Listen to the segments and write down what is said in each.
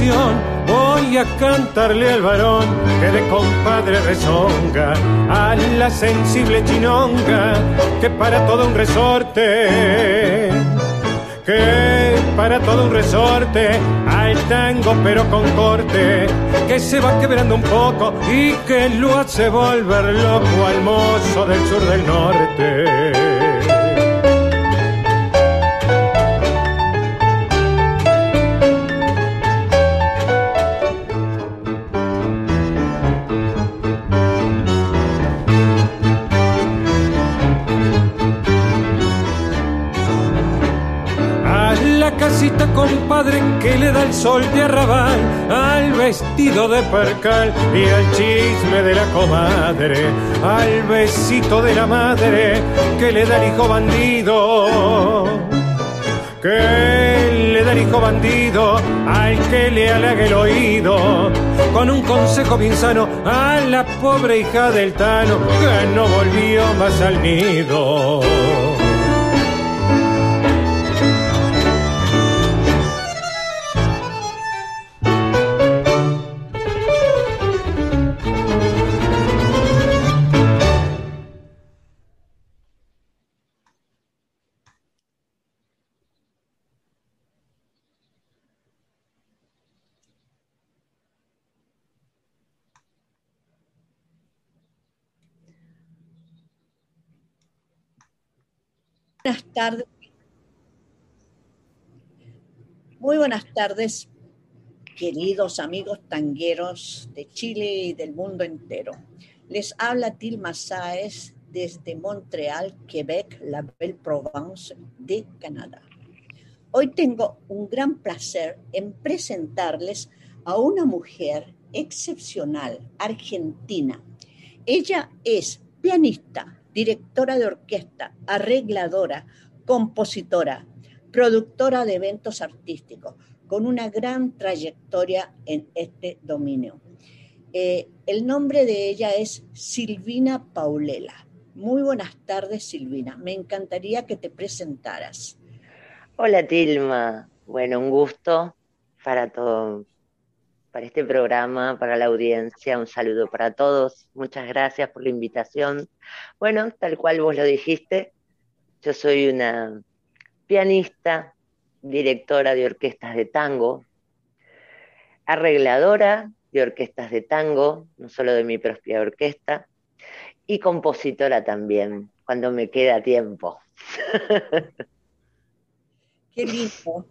Voy a cantarle al varón que de compadre rezonga, a la sensible chinonga que para todo un resorte, que para todo un resorte, al tango pero con corte, que se va quebrando un poco y que lo hace volver loco al mozo del sur del norte. Que le da el sol de arrabal al vestido de percal y al chisme de la comadre, al besito de la madre que le da el hijo bandido. Que le da el hijo bandido al que le halague el oído, con un consejo bien sano a la pobre hija del Tano que no volvió más al nido. Buenas tardes. Muy buenas tardes, queridos amigos tangueros de Chile y del mundo entero. Les habla Tilma Sáez desde Montreal, Quebec, la Belle Provence de Canadá. Hoy tengo un gran placer en presentarles a una mujer excepcional, argentina. Ella es pianista, directora de orquesta, arregladora, compositora, productora de eventos artísticos, con una gran trayectoria en este dominio. Eh, el nombre de ella es Silvina Paulela. Muy buenas tardes, Silvina. Me encantaría que te presentaras. Hola, Tilma. Bueno, un gusto para todo, para este programa, para la audiencia. Un saludo para todos. Muchas gracias por la invitación. Bueno, tal cual vos lo dijiste, yo soy una pianista, directora de orquestas de tango, arregladora de orquestas de tango, no solo de mi propia orquesta, y compositora también, cuando me queda tiempo. Qué lindo.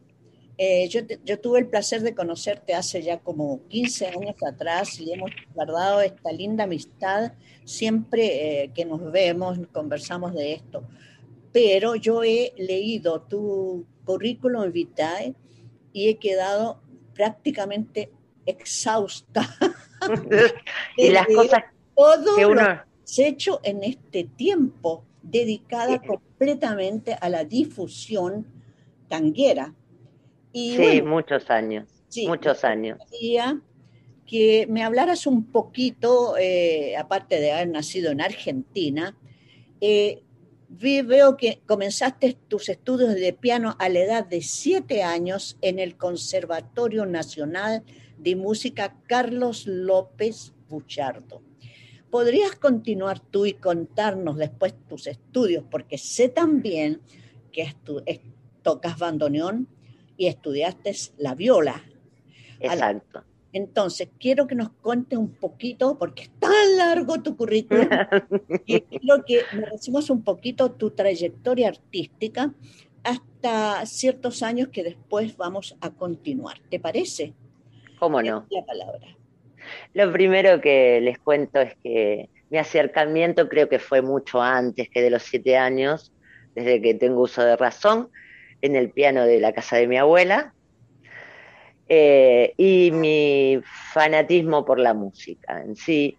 Eh, yo, tuve el placer de conocerte hace ya como 15 años atrás y hemos guardado esta linda amistad siempre eh, que nos vemos, conversamos de esto. Pero yo he leído tu currículum vitae y he quedado prácticamente exhausta. y las cosas todo que uno... lo has hecho en este tiempo dedicada completamente a la difusión tanguera sí, muchos años, muchos años. Que me hablaras un poquito, eh, aparte de haber nacido en Argentina, eh, veo que comenzaste tus estudios de piano a la edad de siete años en el Conservatorio Nacional de Música Carlos López Buchardo. ¿Podrías continuar tú y contarnos después tus estudios? Porque sé también que tocas bandoneón, y estudiaste la viola. Exacto. Entonces, quiero que nos cuente un poquito, porque es tan largo tu currículum, y quiero que decimos un poquito tu trayectoria artística hasta ciertos años que después vamos a continuar. ¿Te parece? ¿Cómo no? La palabra. Lo primero que les cuento es que mi acercamiento creo que fue mucho antes que de los siete años, desde que tengo uso de razón en el piano de la casa de mi abuela eh, y mi fanatismo por la música en sí.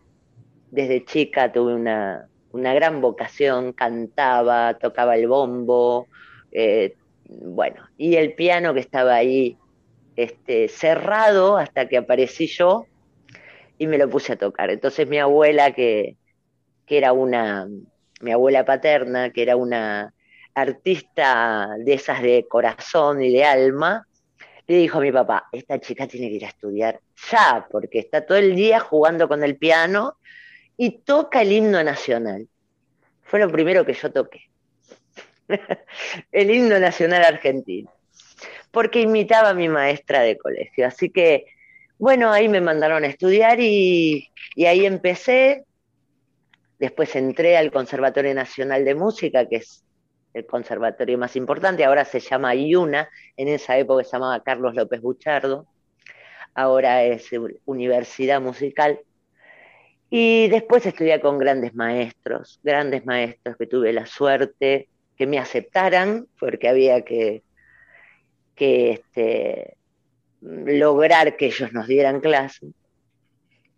Desde chica tuve una, gran vocación, cantaba, tocaba el bombo, eh, bueno, y el piano que estaba ahí este, cerrado hasta que aparecí yo y me lo puse a tocar. Entonces mi abuela, que, que era una, mi abuela paterna, que era una artista de esas de corazón y de alma, le dijo a mi papá, esta chica tiene que ir a estudiar ya, porque está todo el día jugando con el piano y toca el himno nacional. Fue lo primero que yo toqué. el himno nacional argentino. Porque imitaba a mi maestra de colegio. Así que, bueno, ahí me mandaron a estudiar y, y ahí empecé. Después entré al Conservatorio Nacional de Música, que es el conservatorio más importante, ahora se llama IUNA, en esa época se llamaba Carlos López Buchardo, ahora es Universidad Musical. Y después estudié con grandes maestros, grandes maestros que tuve la suerte que me aceptaran, porque había que, que este, lograr que ellos nos dieran clase.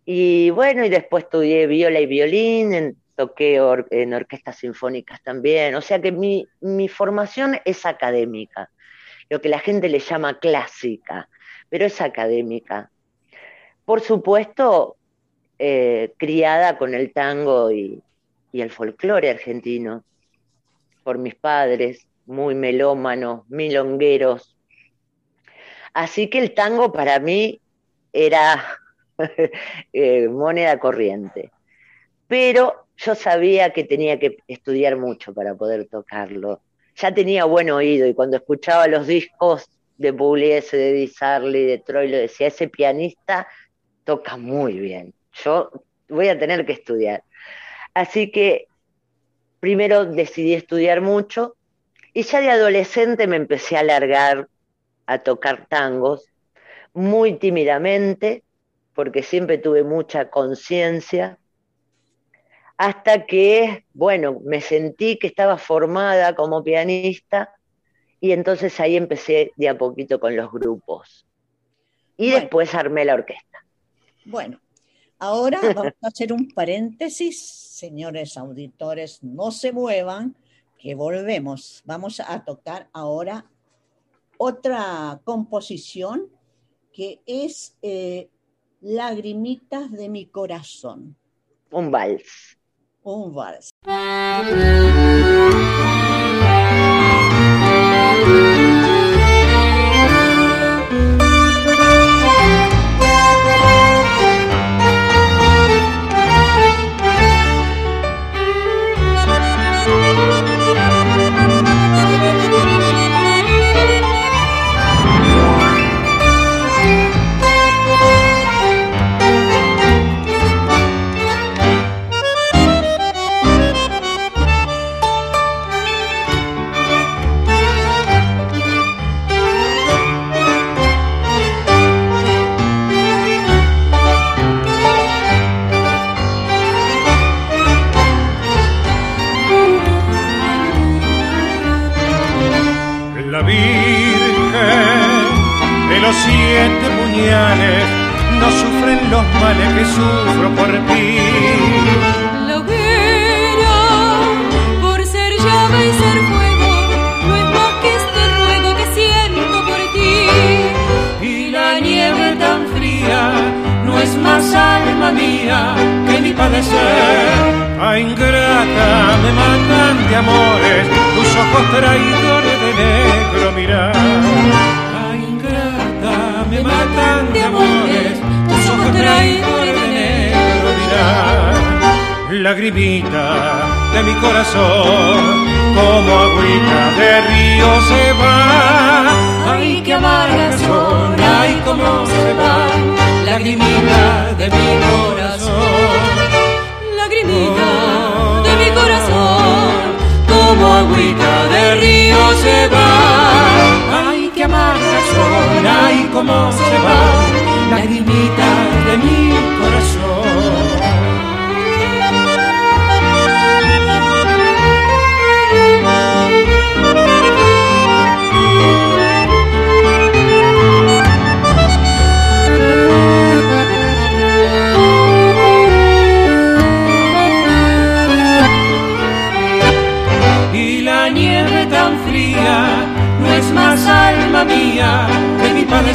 Y bueno, y después estudié viola y violín, en, toqué en orquestas sinfónicas también, o sea que mi, formación es académica, lo que la gente le llama clásica, pero es académica. Por supuesto, eh, criada con el tango y, el folclore argentino, por mis padres, muy melómanos, milongueros. Así que el tango para mí era eh, moneda corriente. Pero yo sabía que tenía que estudiar mucho para poder tocarlo. Ya tenía buen oído y cuando escuchaba los discos de Pugliese, de Di Sarli, de Troilo, decía, ese pianista toca muy bien. Yo voy a tener que estudiar. Así que primero decidí estudiar mucho y ya de adolescente me empecé a alargar a tocar tangos muy tímidamente, porque siempre tuve mucha conciencia hasta que, bueno, me sentí que estaba formada como pianista y entonces ahí empecé de a poquito con los grupos. Y después armé la orquesta. Bueno, ahora vamos a hacer un paréntesis, señores auditores, no se muevan, que volvemos. Vamos a tocar ahora otra composición que es eh, Lagrimitas de mi corazón. Un vals um varas. que amargas son, ay, cómo se van, lagrimitas de mi corazón.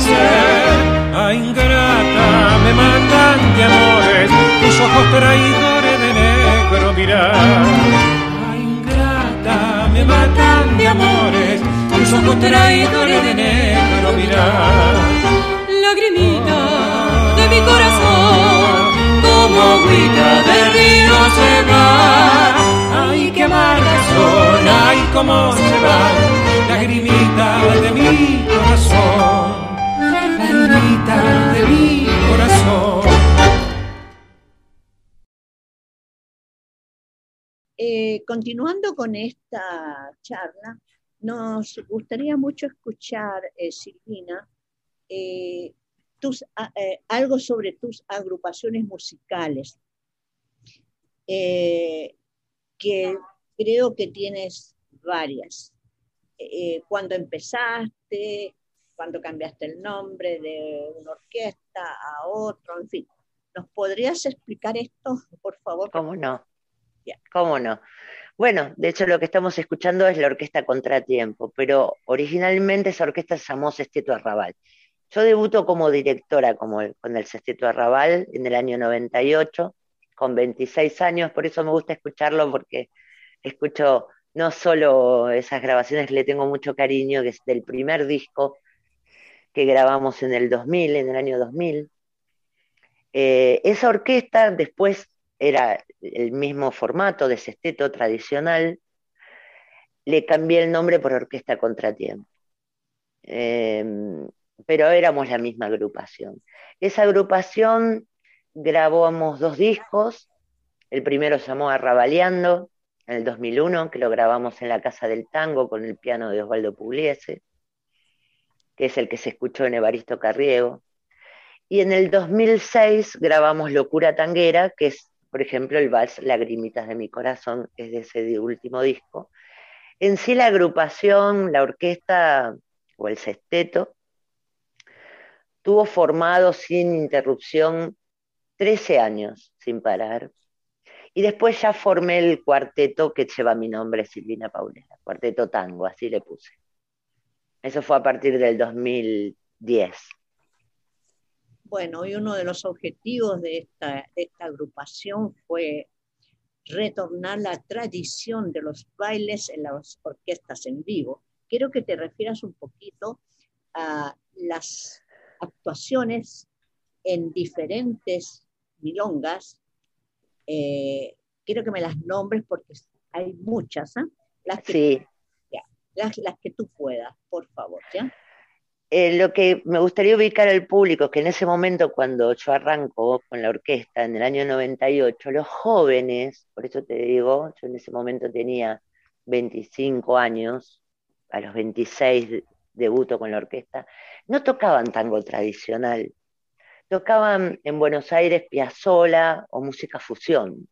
ser. A ingrata me matan de amores, tus ojos traidores de negro mirar. A ingrata me matan de amores, tus ojos traidores de negro mirar. Lagrimita de mi corazón, como agüita del río se va. Ay, qué amarga son, ay, cómo se va lagrimita de mi corazón de corazón. Eh, continuando con esta charla, nos gustaría mucho escuchar, eh, Silvina, eh, tus, algo sobre tus agrupaciones musicales, que creo que tienes varias. cuando empezaste, cuando cambiaste el nombre de una orquesta a otro, en fin. ¿Nos podrías explicar esto, por favor? ¿Cómo no? ¿Cómo no? Bueno, de hecho lo que estamos escuchando es la orquesta Contratiempo, pero originalmente esa orquesta se llamó Sesteto Arrabal. Yo debuto como directora como con el Sesteto Arrabal en el año 98, con 26 años, por eso me gusta escucharlo porque escucho no solo esas grabaciones le tengo mucho cariño, que es del primer disco que grabamos en el 2000, en el año 2000. Eh, esa orquesta después era el mismo formato de sesteto tradicional, le cambié el nombre por Orquesta Contratiempo. Em, pero éramos la misma agrupación. Esa agrupación grabamos dos discos, el primero se llamó Arrabaleando, en el 2001, que lo grabamos en la Casa del Tango con el piano de Osvaldo Pugliese, que es el que se escuchó en Evaristo Carriego. Y en el 2006 grabamos Locura Tanguera, que es por ejemplo, el vals Lagrimitas de mi corazón es de ese último disco. En sí la agrupación, la orquesta o el sexteto, tuvo formado sin interrupción 13 años sin parar. Y después ya formé el cuarteto que lleva mi nombre, Silvina Paulera, cuarteto tango, así le puse. Eso fue a partir del 2010. Bueno, y uno de los objetivos de esta, agrupación fue retornar la tradición de los bailes en las orquestas en vivo. Quiero que te refieras un poquito a las actuaciones en diferentes milongas. Eh, quiero que me las nombres porque hay muchas, ¿eh? las, que, las, que tú puedas, por favor. ¿ya? Eh, lo que me gustaría ubicar al público es que en ese momento, cuando yo arranco con la orquesta en el año 98, los jóvenes, por eso te digo, yo en ese momento tenía 25 años, a los 26 debuto con la orquesta, no tocaban tango tradicional, tocaban en Buenos Aires Piazzola o música fusión.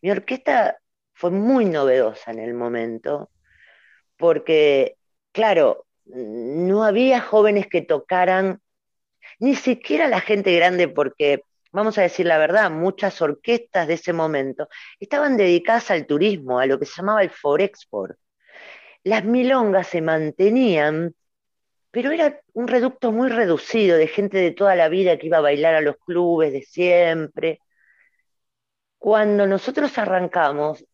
Mi orquesta fue muy novedosa en el momento, porque, claro, no había jóvenes que tocaran, ni siquiera la gente grande, porque, vamos a decir la verdad, muchas orquestas de ese momento estaban dedicadas al turismo, a lo que se llamaba el Forexport. Las milongas se mantenían, pero era un reducto muy reducido de gente de toda la vida que iba a bailar a los clubes de siempre. Cuando nosotros arrancamos,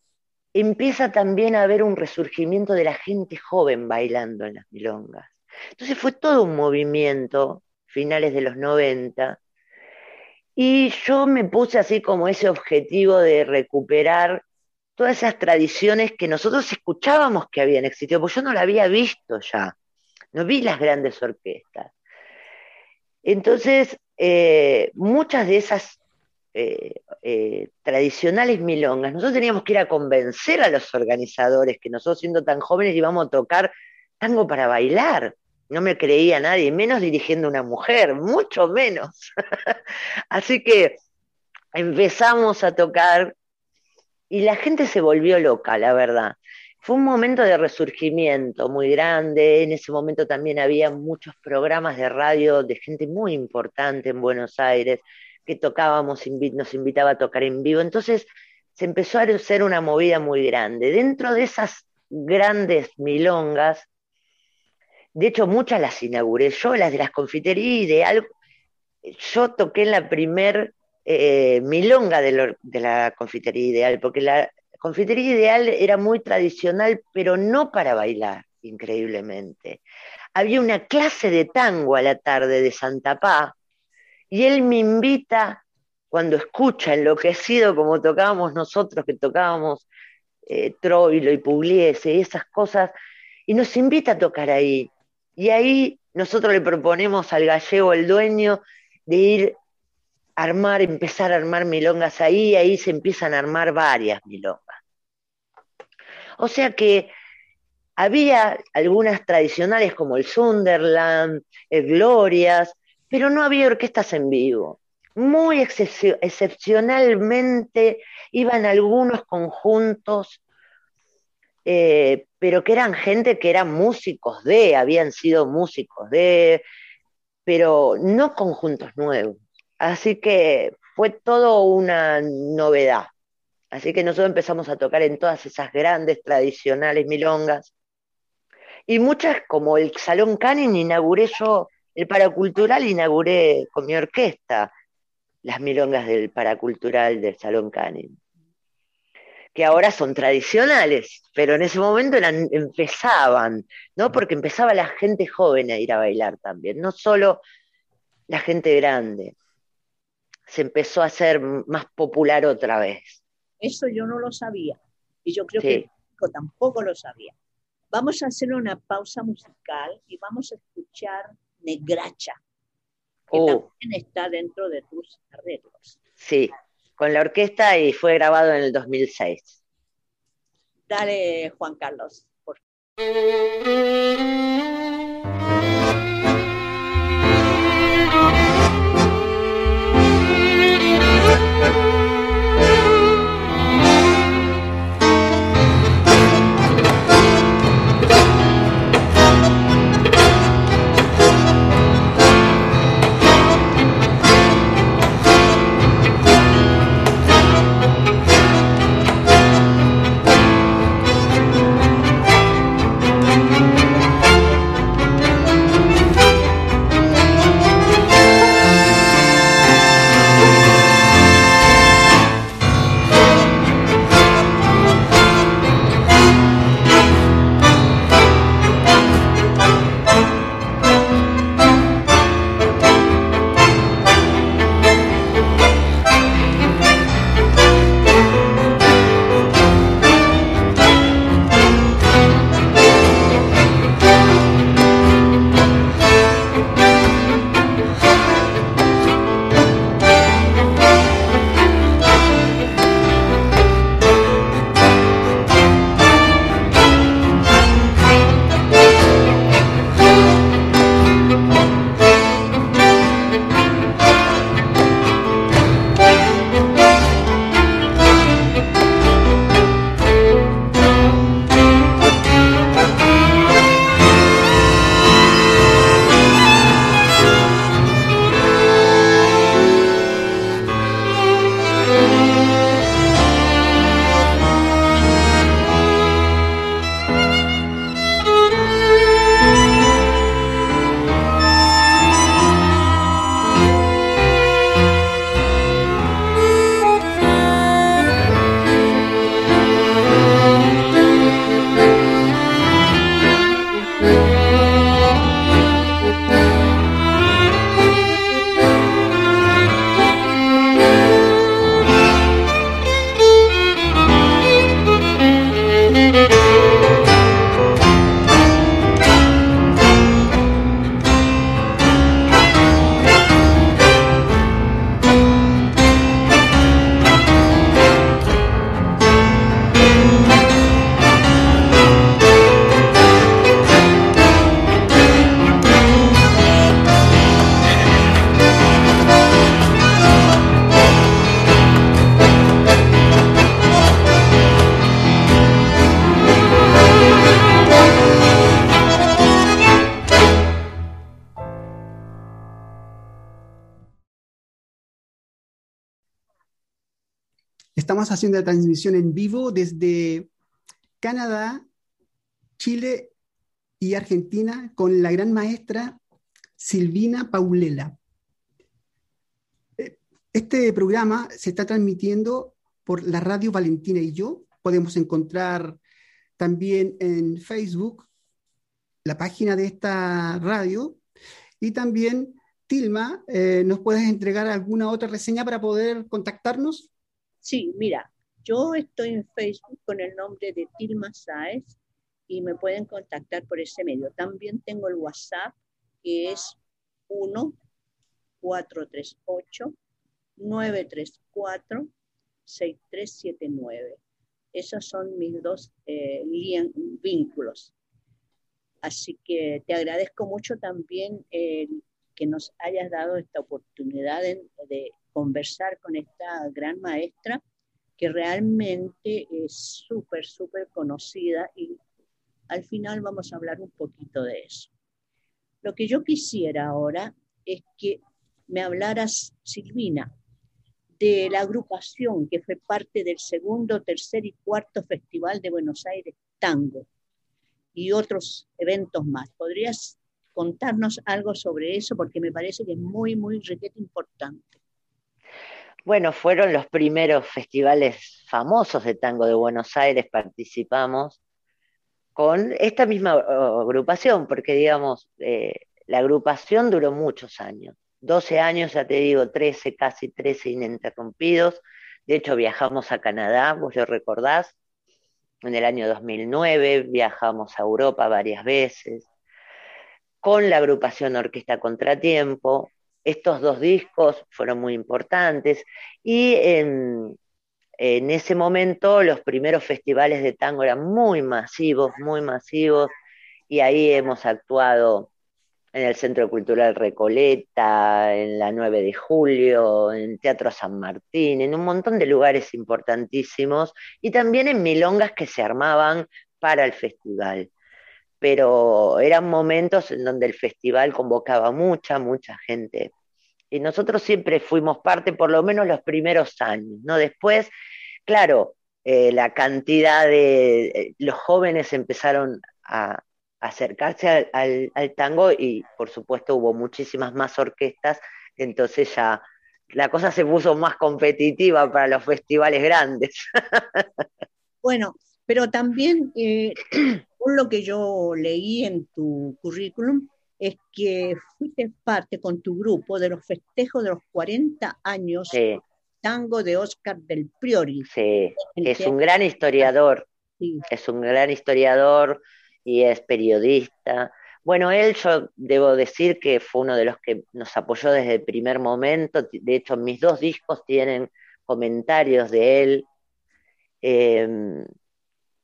empieza también a haber un resurgimiento de la gente joven bailando en las milongas. Entonces fue todo un movimiento, finales de los 90, y yo me puse así como ese objetivo de recuperar todas esas tradiciones que nosotros escuchábamos que habían existido, porque yo no la había visto ya, no vi las grandes orquestas. Entonces, eh, muchas de esas eh, eh, tradicionales milongas, nosotros teníamos que ir a convencer a los organizadores que nosotros siendo tan jóvenes íbamos a tocar tango para bailar. No me creía nadie, menos dirigiendo una mujer, mucho menos. Así que empezamos a tocar y la gente se volvió loca, la verdad. Fue un momento de resurgimiento muy grande. En ese momento también había muchos programas de radio de gente muy importante en Buenos Aires que tocábamos, nos invitaba a tocar en vivo. Entonces se empezó a hacer una movida muy grande. Dentro de esas grandes milongas, de hecho muchas las inauguré yo, las de las confiterías Ideal, yo toqué en la primer eh, milonga de, la confitería Ideal, porque la Confitería Ideal era muy tradicional, pero no para bailar, increíblemente. Había una clase de tango a la tarde de Santa Pá y él me invita, cuando escucha enloquecido como tocábamos nosotros, que tocábamos eh, Troilo y Pugliese y esas cosas, y nos invita a tocar ahí. Y ahí nosotros le proponemos al gallego, el dueño, de ir a armar, empezar a armar milongas ahí, y ahí se empiezan a armar varias milongas. O sea que había algunas tradicionales como el Sunderland, el Glorias, pero no había orquestas en vivo. Muy excepcionalmente iban algunos conjuntos eh, pero que eran gente que eran músicos de, habían sido músicos de, pero no conjuntos nuevos. Así que fue todo una novedad. Así que nosotros empezamos a tocar en todas esas grandes tradicionales milongas. Y muchas, como el Salón Canin, inauguré yo, el Paracultural inauguré con mi orquesta las milongas del Paracultural del Salón Canin que ahora son tradicionales, pero en ese momento eran, empezaban, ¿no? Porque empezaba la gente joven a ir a bailar también, no solo la gente grande. Se empezó a hacer más popular otra vez. Eso yo no lo sabía y yo creo que tampoco lo sabía. Vamos a hacer una pausa musical y vamos a escuchar Negracha, que oh. también está dentro de tus arreglos. Sí, con la orquesta y fue grabado en el 2006. Dale, Juan Carlos. Por Estamos haciendo la transmisión en vivo desde Canadá, Chile y Argentina con la gran maestra Silvina Paulela. Este programa se está transmitiendo por la radio Valentina y yo podemos encontrar también en Facebook la página de esta radio y también, Tilma, eh, ¿nos puedes entregar alguna otra reseña para poder contactarnos? Sí, mira, yo estoy en Facebook con el nombre de Tilma Saez y me pueden contactar por ese medio. También tengo el WhatsApp que es 1 438 934 6379. Esos son mis dos eh, vínculos. Así que te agradezco mucho también que nos hayas dado esta oportunidad de, conversar con esta gran maestra que realmente es súper, súper conocida y al final vamos a hablar un poquito de eso. Lo que yo quisiera ahora es que me hablaras, Silvina, de la agrupación que fue parte del segundo, tercer y cuarto Festival de Buenos Aires Tango y otros eventos más. ¿Podrías contarnos algo sobre eso? Porque me parece que es muy, muy requete importante. Bueno, fueron los primeros festivales famosos de tango de Buenos Aires, participamos con esta misma agrupación, porque digamos, eh, la agrupación duró muchos años, 12 años, ya te digo, 13, casi 13 ininterrumpidos, de hecho viajamos a Canadá, vos lo recordás, en el año 2009, viajamos a Europa varias veces, con la agrupación Orquesta Contratiempo, estos dos discos fueron muy importantes. Y en, ese momento los primeros festivales de tango eran muy masivos, muy masivos. Y ahí hemos actuado en el Centro Cultural Recoleta, en la 9 de Julio, en Teatro San Martín, en un montón de lugares importantísimos. Y también en milongas que se armaban para el festival pero eran momentos en donde el festival convocaba mucha, mucha gente. Y nosotros siempre fuimos parte, por lo menos los primeros años, ¿no? Después, claro, eh, la cantidad de eh, los jóvenes empezaron a, acercarse al, tango y por supuesto hubo muchísimas más orquestas, entonces ya la cosa se puso más competitiva para los festivales grandes. Bueno, pero también eh, lo que yo leí en tu currículum, es que fuiste parte con tu grupo de los festejos de los 40 años tango de Oscar del Priori. Sí, es un gran historiador, es un gran historiador y es periodista. Bueno, él yo debo decir que fue uno de los que nos apoyó desde el primer momento. De hecho, mis dos discos tienen comentarios de él. Em,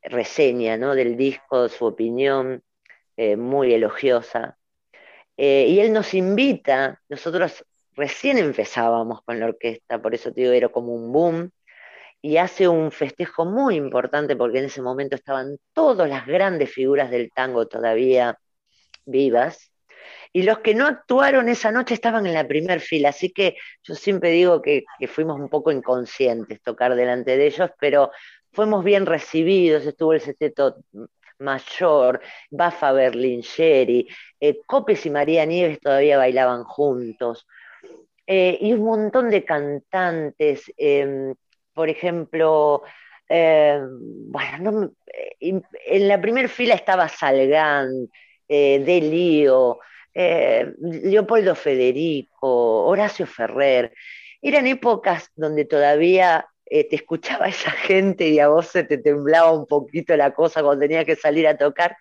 reseña ¿no? del disco, su opinión eh, muy elogiosa. Eh, y él nos invita, nosotros recién empezábamos con la orquesta, por eso te digo, era como un boom, y hace un festejo muy importante porque en ese momento estaban todas las grandes figuras del tango todavía vivas, y los que no actuaron esa noche estaban en la primer fila, así que yo siempre digo que, fuimos un poco inconscientes tocar delante de ellos, pero fuimos bien recibidos, estuvo el sexteto mayor, Bafa Berlingeri, eh, Copes y María Nieves todavía bailaban juntos, eh, y un montón de cantantes, em, por ejemplo, em, bueno, eh, en la primera fila estaba Salgán, Delío, Leopoldo Federico, Horacio Ferrer, eran épocas donde todavía eh, te escuchaba esa gente y a vos se te temblaba un poquito la cosa cuando tenía que salir a tocar,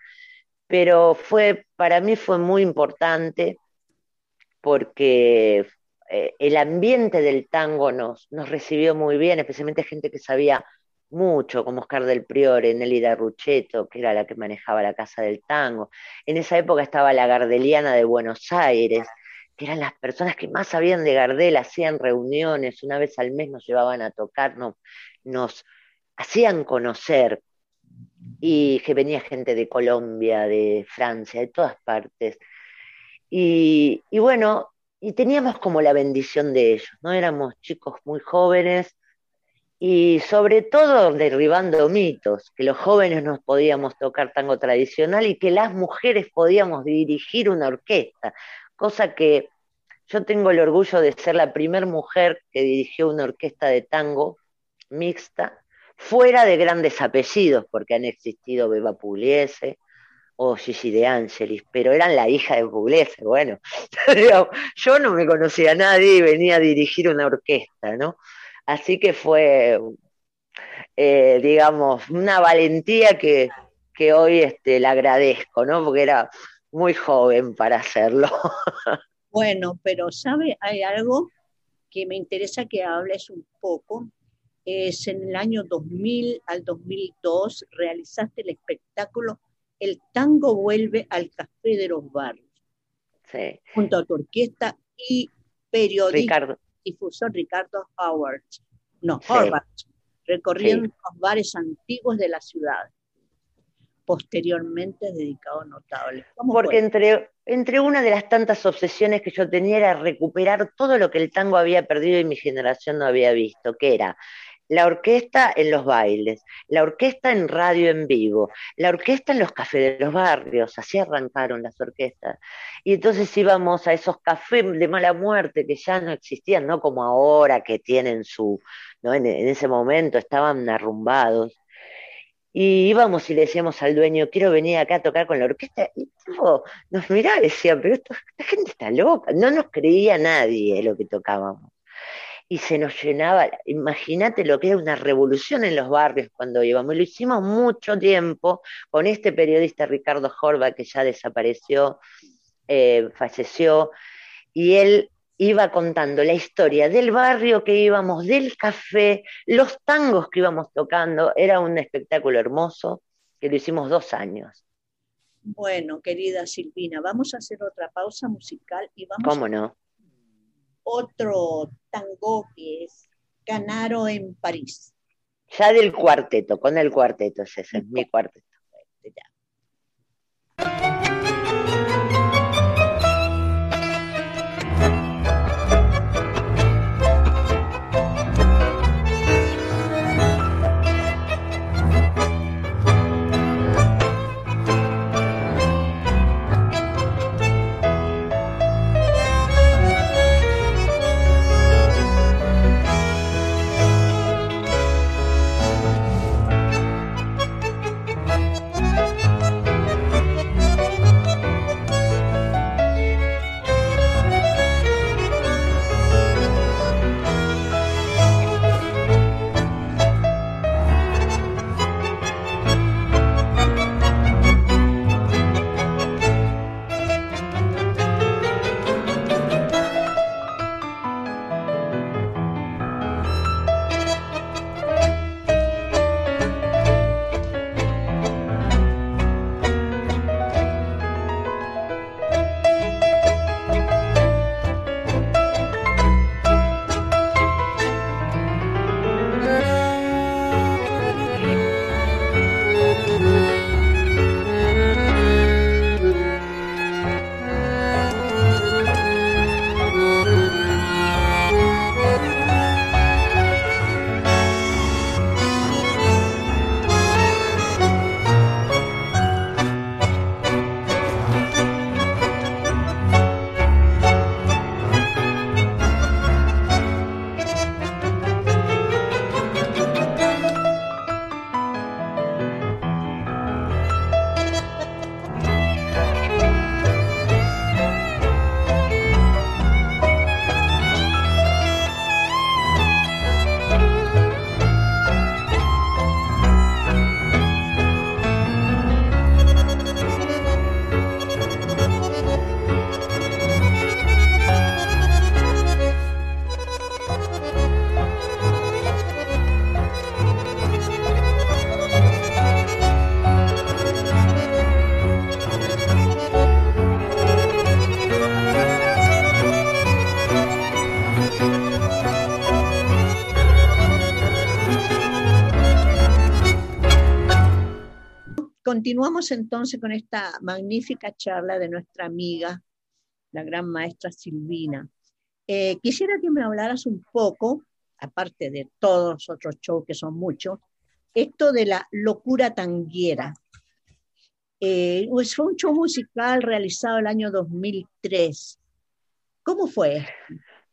pero fue, para mí fue muy importante porque eh, el ambiente del tango nos, nos recibió muy bien, especialmente gente que sabía mucho, como Oscar del Priore, Nelly Rucheto, que era la que manejaba la Casa del Tango. En esa época estaba la Gardeliana de Buenos Aires, que eran las personas que más sabían de Gardel, hacían reuniones, una vez al mes nos llevaban a tocar, nos, hacían conocer, y que venía gente de Colombia, de Francia, de todas partes. Y, y, bueno, y teníamos como la bendición de ellos, ¿no? Éramos chicos muy jóvenes y sobre todo derribando mitos, que los jóvenes nos podíamos tocar tango tradicional y que las mujeres podíamos dirigir una orquesta cosa que yo tengo el orgullo de ser la primera mujer que dirigió una orquesta de tango mixta, fuera de grandes apellidos, porque han existido Beba Pugliese o Gigi de Angelis, pero eran la hija de Pugliese, bueno, yo no me conocía a nadie y venía a dirigir una orquesta, ¿no? Así que fue, eh, digamos, una valentía que, que hoy este, la agradezco, ¿no? Porque era muy joven para hacerlo. Bueno, pero ¿sabe? Hay algo que me interesa que hables un poco. Es en el año 2000 al 2002 realizaste el espectáculo El tango vuelve al café de los barrios. Sí. Junto a tu orquesta y periodista Ricardo. Difusor Ricardo Howard. No, Sí. Horvath, recorriendo Sí. los bares antiguos de la ciudad. Posteriormente dedicado a notables. ¿Cómo Porque fue? entre, entre una de las tantas obsesiones que yo tenía era recuperar todo lo que el tango había perdido y mi generación no había visto, que era la orquesta en los bailes, la orquesta en radio en vivo, la orquesta en los cafés de los barrios, así arrancaron las orquestas. Y entonces íbamos a esos cafés de mala muerte que ya no existían, no como ahora que tienen su, ¿no? En, ese momento estaban arrumbados. Y íbamos y le decíamos al dueño, quiero venir acá a tocar con la orquesta. Y tipo nos miraba y decía, pero esto- esta gente está loca. No nos creía nadie lo que tocábamos. Y se nos llenaba, imagínate lo que era una revolución en los barrios cuando íbamos. Y lo hicimos mucho tiempo con este periodista Ricardo Jorba, que ya desapareció, eh, falleció, y él iba contando la historia del barrio que íbamos, del café, los tangos que íbamos tocando. Era un espectáculo hermoso que lo hicimos dos años. Bueno, querida Silvina, vamos a hacer otra pausa musical y vamos ¿Cómo no? a otro tango que es Canaro en París. Ya del cuarteto, con el cuarteto, ese es mi cuarteto. Ya. Continuamos entonces con esta magnífica charla de nuestra amiga, la gran maestra Silvina. Eh, quisiera que me hablaras un poco, aparte de todos los otros shows que son muchos, esto de la locura tanguera. Eh, pues fue un show musical realizado el año 2003. ¿Cómo fue?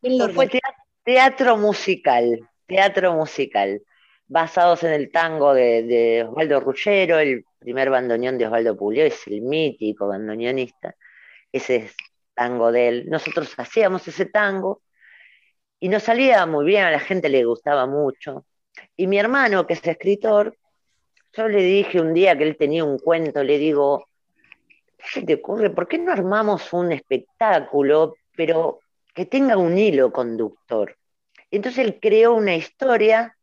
¿Quién lo Fue tea- teatro musical, teatro musical. basados en el tango de, de Osvaldo Ruggero, el primer bandoneón de Osvaldo Pulió, es el mítico bandoneonista, ese es tango de él. Nosotros hacíamos ese tango y nos salía muy bien, a la gente le gustaba mucho. Y mi hermano, que es escritor, yo le dije un día que él tenía un cuento, le digo, ¿qué se te ocurre? ¿Por qué no armamos un espectáculo, pero que tenga un hilo conductor? Entonces él creó una historia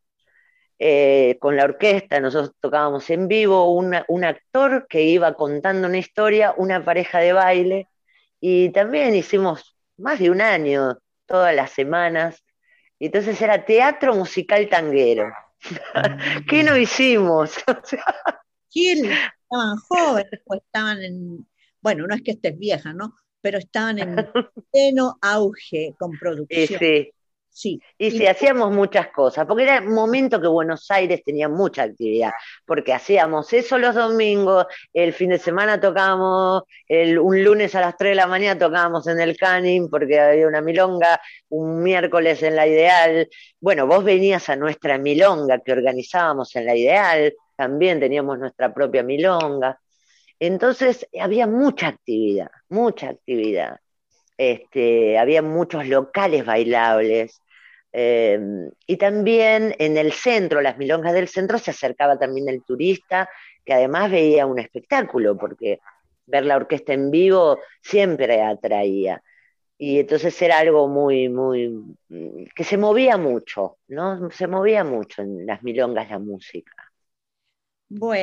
eh, con la orquesta, nosotros tocábamos en vivo, un actor que iba contando una historia, una pareja de baile, y también hicimos más de un año, todas las semanas, entonces era teatro musical tanguero. ¿Qué no hicimos? ¿Quién? Estaban jóvenes, pues estaban en, bueno, no es que estés vieja, ¿no? Pero estaban en pleno auge con producción. Sí, sí. Y sí, hacíamos muchas cosas, porque era un momento que Buenos Aires tenía mucha actividad, porque hacíamos eso los domingos, el fin de semana tocábamos, el, un lunes a las 3 de la mañana tocábamos en el Canning, porque había una milonga, un miércoles en la Ideal. Bueno, vos venías a nuestra milonga que organizábamos en la Ideal, también teníamos nuestra propia milonga. Entonces había mucha actividad, mucha actividad. Este, había muchos locales bailables. Eh, y también en el centro, las milongas del centro, se acercaba también el turista, que además veía un espectáculo, porque ver la orquesta en vivo siempre atraía. Y entonces era algo muy, muy, mm, que se movía mucho, ¿no? Se movía mucho en las milongas la música,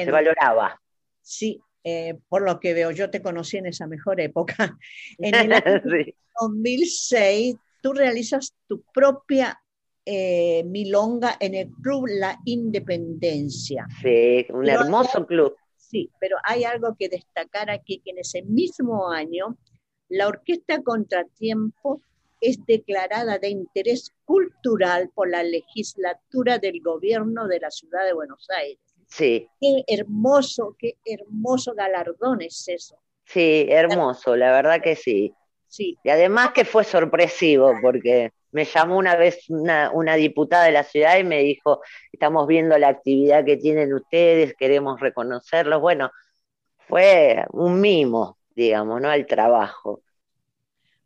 se Bueno, valoraba. sí, eh, por lo que veo, yo te conocí en esa mejor época. En el año Sí. 2006, tú realizas tu propia eh, milonga en el Club La Independencia. Sí, un Pero- hermoso club. Sí, pero hay algo que destacar aquí, que en ese mismo año la Orquesta Contratiempo es declarada de interés cultural por la legislatura del gobierno de la ciudad de Buenos Aires. Sí, Qué hermoso, qué hermoso galardón es eso. sí, hermoso, la verdad que sí. Sí, Y además que fue sorpresivo, porque me llamó una vez una, una diputada de la ciudad y me dijo, estamos viendo la actividad que tienen ustedes, queremos reconocerlos. Bueno, fue un mimo, digamos, ¿no? Al trabajo.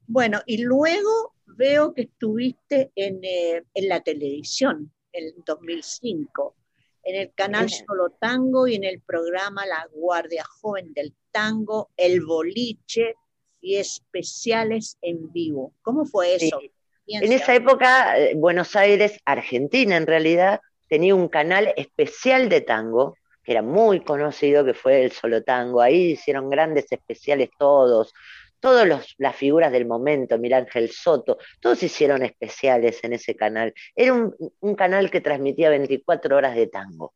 Bueno, y luego veo que estuviste en, eh, en la televisión en 2005, en el canal Bien. Solo Tango y en el programa La Guardia Joven del Tango, El Boliche y especiales en vivo. ¿Cómo fue eso? ¿Quién En esa época, eh, Buenos Aires, Argentina en realidad, tenía un canal especial de tango, que era muy conocido, que fue el Solo Tango. Ahí hicieron grandes especiales todos, todas las figuras del momento, Ángel Soto, todos hicieron especiales en ese canal. Era un, un canal que transmitía 24 horas de tango.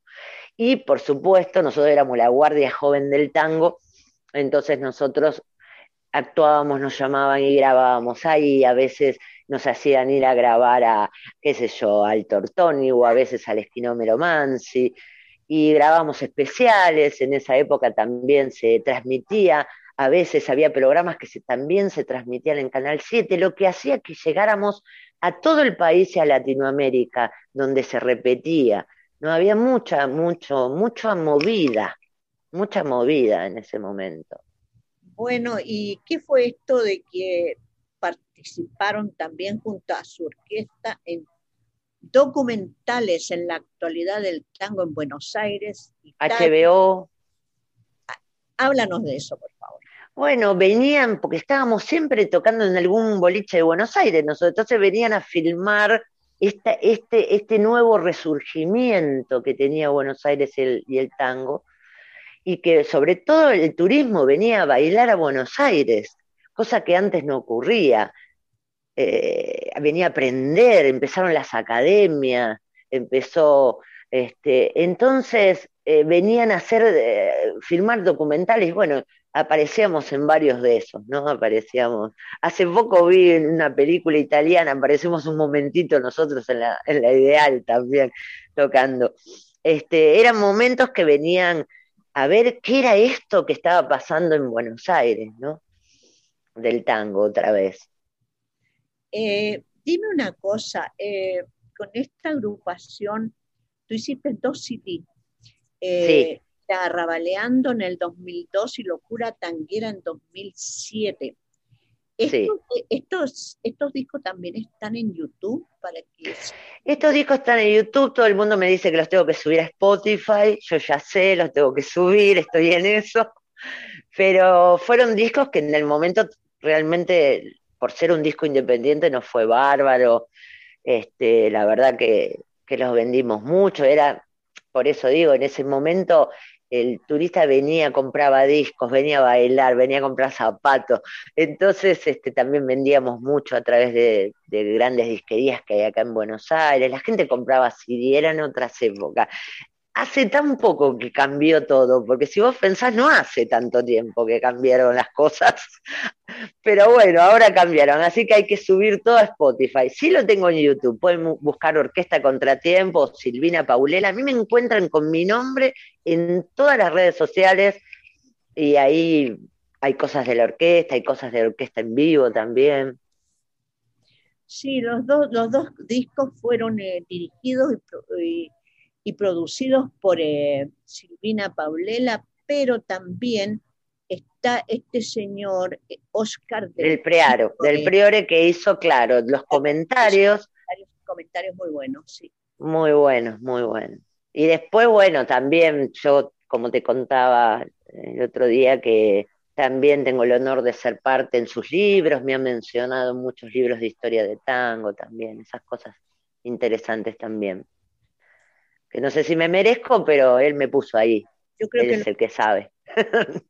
Y por supuesto, nosotros éramos la guardia joven del tango, entonces nosotros actuábamos, nos llamaban y grabábamos ahí, a veces nos hacían ir a grabar a, qué sé yo, al Tortoni o a veces al Esquinómero Mansi, y grabamos especiales, en esa época también se transmitía, a veces había programas que se, también se transmitían en Canal 7, lo que hacía que llegáramos a todo el país y a Latinoamérica, donde se repetía. No había mucha, mucho, mucha movida, mucha movida en ese momento. Bueno, ¿y qué fue esto de que participaron también junto a su orquesta en documentales en la actualidad del tango en Buenos Aires? Italia? HBO, Háblanos de eso, por favor. Bueno, venían, porque estábamos siempre tocando en algún boliche de Buenos Aires, nosotros, entonces venían a filmar esta, este, este nuevo resurgimiento que tenía Buenos Aires el- y el tango, y que sobre todo el turismo venía a bailar a Buenos Aires, cosa que antes no ocurría. Eh, venía a aprender, empezaron las academias, empezó, este, entonces eh, venían a hacer, eh, filmar documentales, bueno, aparecíamos en varios de esos, ¿no? Aparecíamos. Hace poco vi una película italiana, aparecimos un momentito nosotros en la, en la Ideal también, tocando. Este, eran momentos que venían a ver qué era esto que estaba pasando en Buenos Aires, ¿no? Del tango otra vez. Eh, dime una cosa, eh, con esta agrupación, tú hiciste dos CD. Eh, Arrabaleando en el 2002 y Locura Tanguera en 2007. Estos, eh, estos, estos, discos también están en YouTube para que... Estos discos están en YouTube, todo el mundo me dice que los tengo que subir a Spotify, yo ya sé, los tengo que subir, estoy en eso, pero fueron discos que en el momento realmente, por ser un disco independiente, no fue bárbaro, este, la verdad que, que los vendimos mucho, era, por eso digo, en ese momento el turista venía, compraba discos, venía a bailar, venía a comprar zapatos. Entonces este, también vendíamos mucho a través de, grandes disquerías que hay acá en Buenos Aires. La gente compraba CD, eran otras épocas hace tan poco que cambió todo, porque si vos pensás, no hace tanto tiempo que cambiaron las cosas, pero bueno, ahora cambiaron, así que hay que subir todo a Spotify. Sí lo tengo en YouTube, pueden buscar Orquesta Contratiempo, Silvina Paulela, a mí me encuentran con mi nombre en todas las redes sociales y ahí hay cosas de la orquesta, hay cosas de la orquesta en vivo también. Sí, los dos, los dos discos fueron eh, dirigidos y y producidos por eh, Silvina Paulela, pero también está este señor eh, Oscar del, Prearo, del Priore que hizo, claro, los comentarios. Comentarios muy buenos, sí. Muy buenos, muy buenos. Y después, bueno, también yo, como te contaba el otro día, que también tengo el honor de ser parte en sus libros, me han mencionado muchos libros de historia de tango también, esas cosas interesantes también que no sé si me merezco, pero él me puso ahí. Yo creo él que es el que sabe.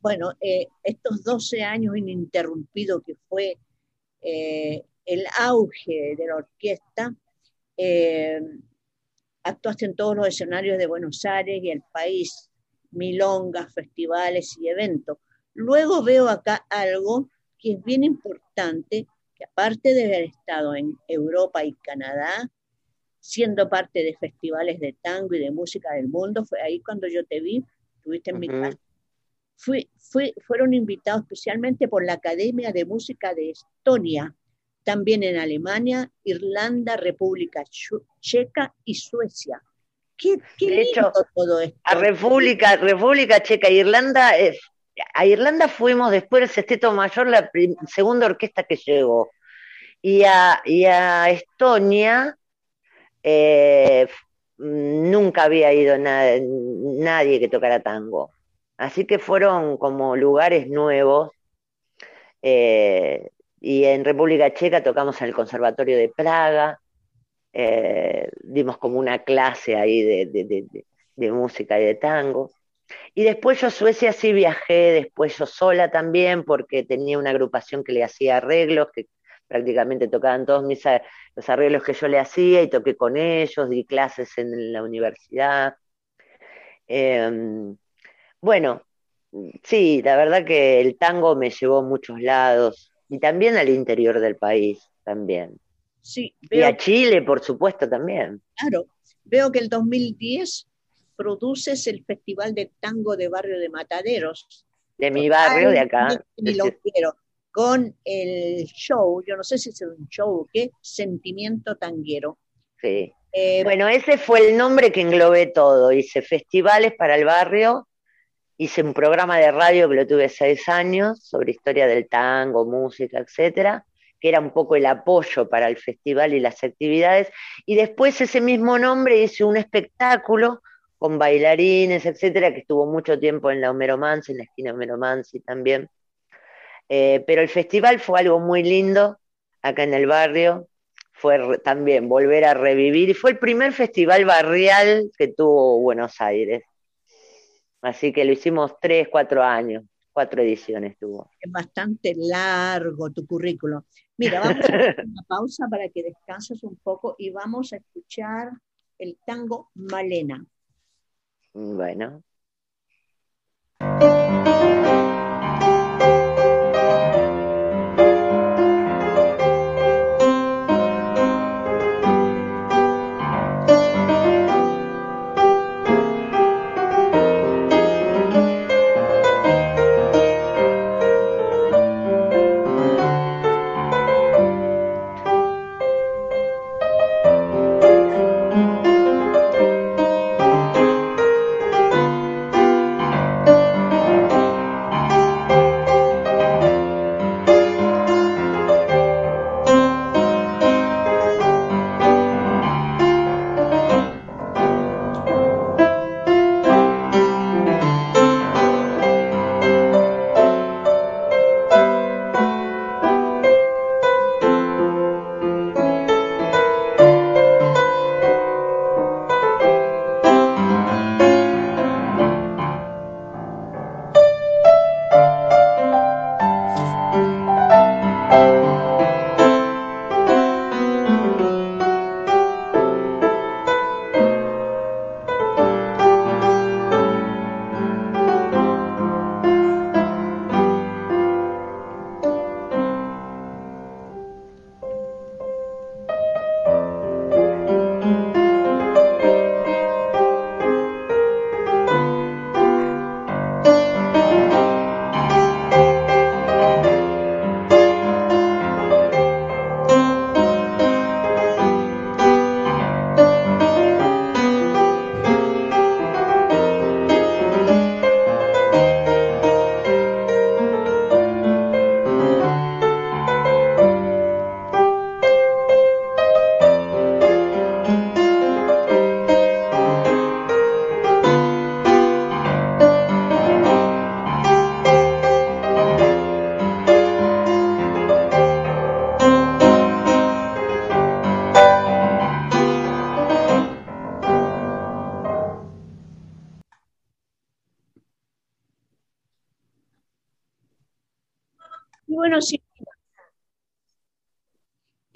Bueno, eh, estos 12 años ininterrumpidos que fue eh, el auge de la orquesta, eh, actuaste en todos los escenarios de Buenos Aires y el país, milongas, festivales y eventos. Luego veo acá algo que es bien importante, que aparte de haber estado en Europa y Canadá, siendo parte de festivales de tango y de música del mundo. Fue ahí cuando yo te vi, estuviste en mi casa. Fui, fui, fueron invitados especialmente por la Academia de Música de Estonia, también en Alemania, Irlanda, República Checa y Suecia. ¿Qué, qué hecho, todo esto? A República, República Checa e Irlanda, a Irlanda fuimos después del Sesteto Mayor, la segunda orquesta que llegó. Y a, y a Estonia eh, nunca había ido nadie que tocara tango. Así que fueron como lugares nuevos. Eh, y en República Checa tocamos en el Conservatorio de Praga, eh, dimos como una clase ahí de, música y de tango. Y después yo a Suecia sí viajé, después yo sola también, porque tenía una agrupación que le hacía arreglos, que prácticamente tocaban todos mis, los arreglos que yo le hacía y toqué con ellos, di clases en la universidad. Em, bueno, sí, la verdad que el tango me llevó a muchos lados y también al interior del país también. Sí, y a Chile, por supuesto, también. Claro, veo que el 2010 produces el Festival de Tango de Barrio de Mataderos. De mi barrio, de acá. lo quiero con el show, yo no sé si es un show o qué, Sentimiento Tanguero. Sí. Eh, bueno, ese fue el nombre que englobé todo. Hice festivales para el barrio, hice un programa de radio que lo tuve seis años sobre historia del tango, música, etcétera, que era un poco el apoyo para el festival y las actividades. Y después ese mismo nombre hice un espectáculo con bailarines, etcétera, que estuvo mucho tiempo en la Homero en la esquina Homero también eh, pero el festival fue algo muy lindo acá en el barrio, fue también volver a revivir y fue el primer festival barrial que tuvo Buenos Aires. Así que lo hicimos tres, cuatro años, cuatro ediciones tuvo. Es bastante largo tu currículo. Mira, vamos a hacer una pausa para que descanses un poco y vamos a escuchar el tango Malena. Bueno.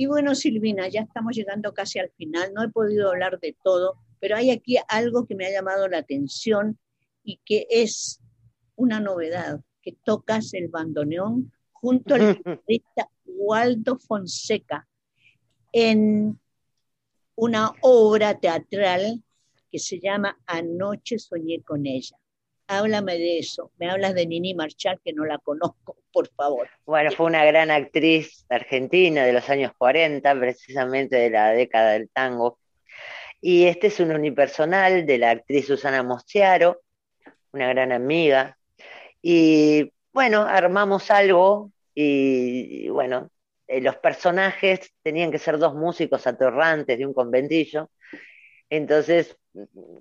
Y bueno, Silvina, ya estamos llegando casi al final. No he podido hablar de todo, pero hay aquí algo que me ha llamado la atención y que es una novedad, que tocas el bandoneón junto al guitarrista Waldo Fonseca en una obra teatral que se llama Anoche soñé con ella. Háblame de eso. Me hablas de Nini Marchal, que no la conozco, por favor. Bueno, fue una gran actriz argentina de los años 40, precisamente de la década del tango. Y este es un unipersonal de la actriz Susana Mostiaro, una gran amiga. Y bueno, armamos algo y, bueno, eh, los personajes tenían que ser dos músicos atorrantes de un conventillo. Entonces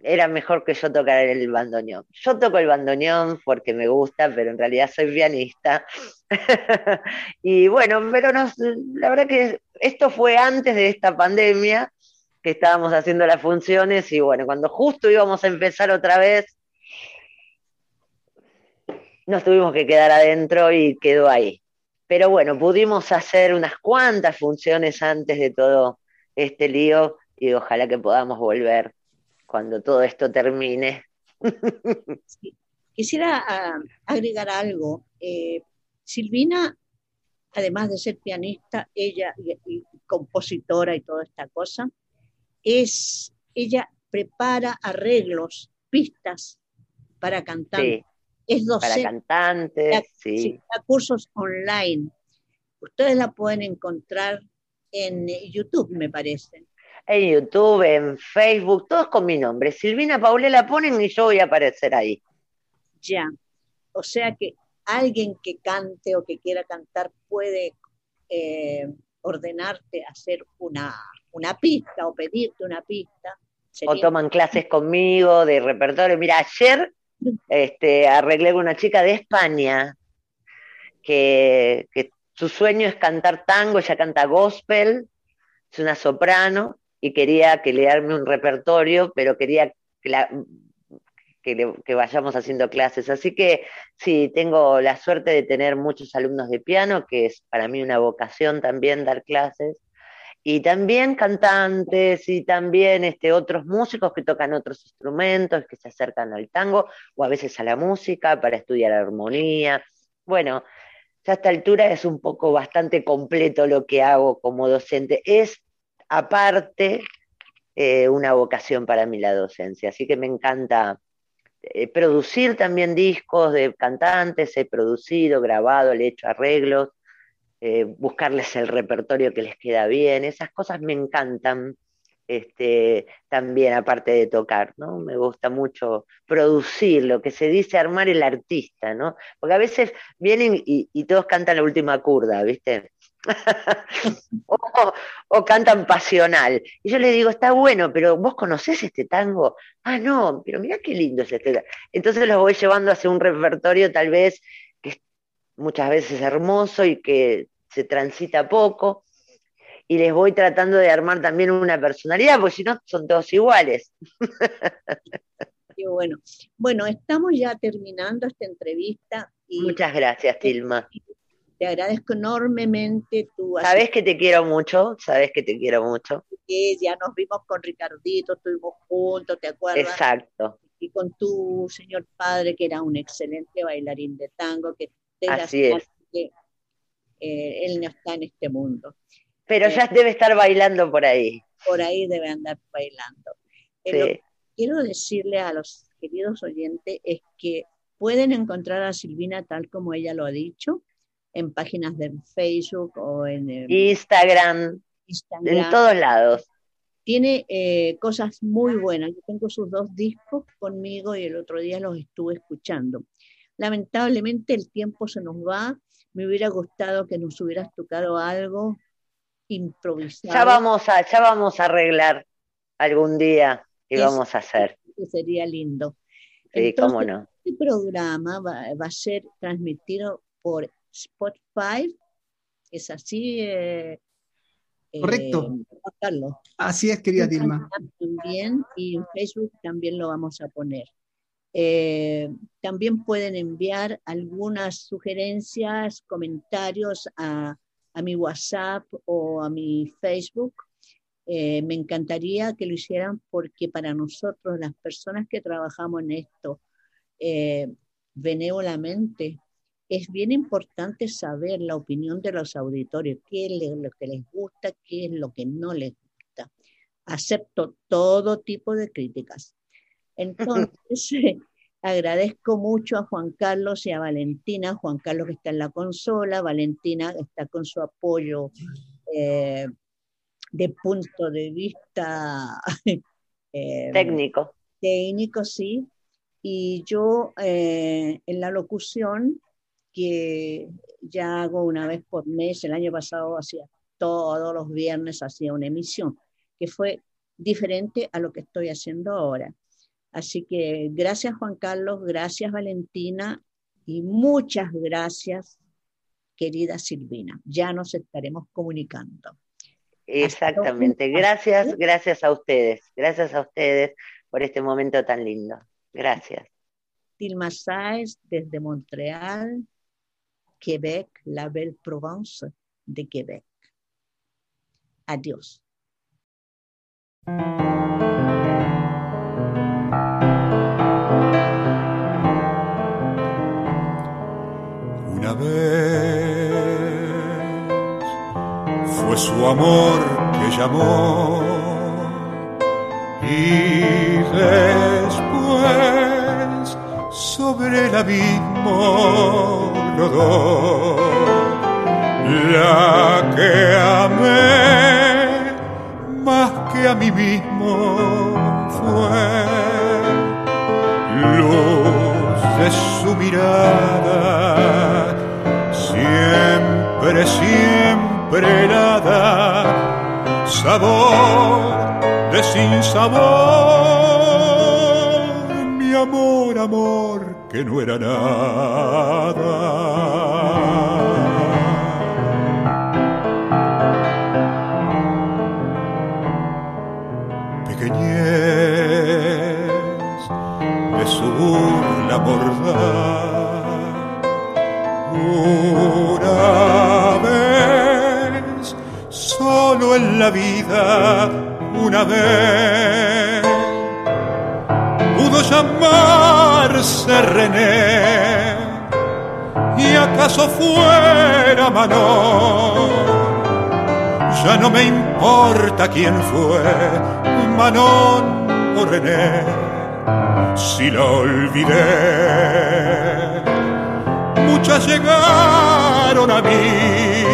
era mejor que yo tocara el bandoneón. Yo toco el bandoneón porque me gusta, pero en realidad soy pianista. y bueno, pero la verdad que esto fue antes de esta pandemia que estábamos haciendo las funciones y bueno, cuando justo íbamos a empezar otra vez, nos tuvimos que quedar adentro y quedó ahí. Pero bueno, pudimos hacer unas cuantas funciones antes de todo este lío y ojalá que podamos volver cuando todo esto termine. Quisiera ah, agregar algo. Eh, Silvina, además de ser pianista, ella y, compositora y toda esta cosa, es ella prepara arreglos, pistas para cantar. es docente. Para cantantes, sí. Da cursos online. Ustedes la pueden encontrar en YouTube, me parece en YouTube, en Facebook, todos con mi nombre. Silvina Paulela ponen y yo voy a aparecer ahí. Ya. O sea que alguien que cante o que quiera cantar puede eh, ordenarte hacer una, una pista o pedirte una pista. O toman clases conmigo de repertorio. Mira, ayer este, arreglé con una chica de España que, que su sueño es cantar tango, ella canta gospel, es una soprano, y quería que le un repertorio, pero quería que, que, vayamos haciendo clases. Así que sí, tengo la suerte de tener muchos alumnos de piano, que es para mí una vocación también dar clases. Y también cantantes y también este, otros músicos que tocan otros instrumentos, que se acercan al tango o a veces a la música para estudiar armonía. Bueno, a esta altura es un poco bastante completo lo que hago como docente. Es aparte eh, una vocación para mí la docencia. Así que me encanta eh, producir también discos de cantantes, he producido, grabado, le he hecho arreglos, eh, buscarles el repertorio que les queda bien, esas cosas me encantan. Este, también aparte de tocar, ¿no? Me gusta mucho producir, lo que se dice armar el artista, ¿no? Porque a veces vienen y, y todos cantan la última curda, ¿viste? o, cantan pasional. Y yo le digo, está bueno, pero vos conocés este tango. Ah, no, pero mira qué lindo es este. Entonces los voy llevando hacia un repertorio tal vez que muchas veces hermoso y que se transita poco. Y les voy tratando de armar también una personalidad, porque si no son todos iguales. Qué bueno. Bueno, estamos ya terminando esta entrevista. Y Muchas gracias, Tilma. Te agradezco enormemente tu... Sabes que te quiero mucho, sabes que te quiero mucho. Ya nos vimos con Ricardito, estuvimos juntos, ¿te acuerdas? Exacto. Y con tu señor padre, que era un excelente bailarín de tango, que Así es. que eh, él no está en este mundo. Pero ya eh, debe estar bailando por ahí. Por ahí debe andar bailando. Eh, quiero decirle a los queridos oyentes es que pueden encontrar a Silvina tal como ella lo ha dicho, en páginas de Facebook o en em, Instagram, en todos lados. Tiene eh, cosas muy buenas. Yo tengo sus dos discos conmigo y el otro día los estuve escuchando. Lamentablemente el tiempo se nos va. Me hubiera gustado que nos hubieras tocado algo improvisado. Ya vamos a, ya vamos a arreglar algún día y vamos a hacer. Sería lindo. Sí, cómo no. Este programa va, va, a ser transmitido por Spotify. ¿Es así? Eh, eh, Correcto. Así es, querida Dilma. También, y en Facebook también lo vamos a poner. Eh, también pueden enviar algunas sugerencias, comentarios a, a mi WhatsApp o a mi Facebook. Eh, me encantaría que lo hicieran porque para nosotros, las personas que trabajamos en esto eh, benévolamente, es bien importante saber la opinión de los auditorios, qué es lo que les gusta, qué es lo que no les gusta. Acepto todo tipo de críticas. Entonces, agradezco mucho a Juan Carlos y a Valentina, Juan Carlos que está en la consola, Valentina está con su apoyo eh, de punto de vista eh, técnico. Técnico, sí. Y yo eh, en la locución, que ya hago una vez por mes, el año pasado hacía todos los viernes, hacía una emisión, que fue diferente a lo que estoy haciendo ahora. Así que gracias Juan Carlos, gracias Valentina y muchas gracias querida Silvina. Ya nos estaremos comunicando. Exactamente. Gracias, gracias a ustedes. Gracias a ustedes por este momento tan lindo. Gracias. Tilma Sáez desde Montreal, Quebec, la Belle Provence de Quebec. Adiós. Una vez fue su amor que llamó y después sobre el abismo la que amé más que a mí mismo fue luz de su mirada siempre siempre nada sabor de sin sabor mi amor amor que no era nada. Pequeñez de su burla mordaz. Una vez, solo en la vida, una vez pudo llamarse René y acaso fuera Manon. Ya no me importa quién fue, Manon o René, si la olvidé. Muchas llegaron a mí,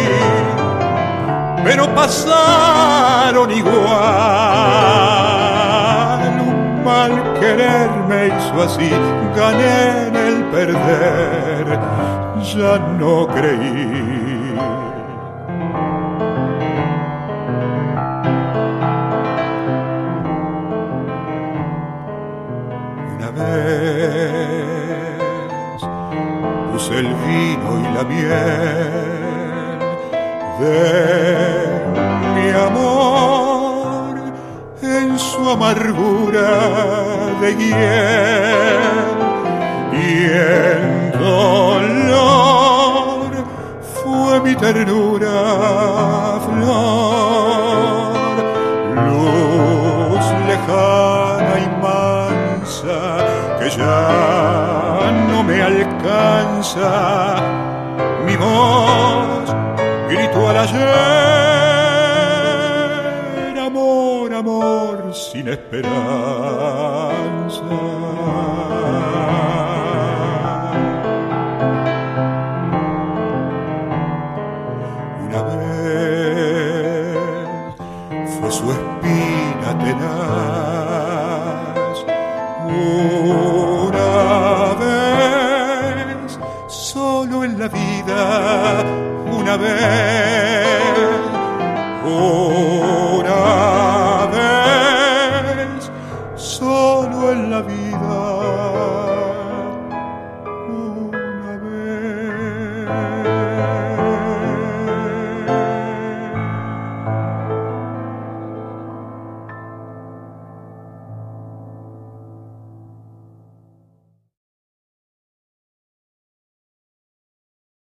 pero pasaron igual. Querer me hizo así, gané en el perder, ya no creí. Una vez puse el vino y la miel de mi amor en su amargura de hiel y en dolor fue mi ternura flor, luz lejana y mansa que ya no me alcanza. Mi voz gritó al ayer, sin.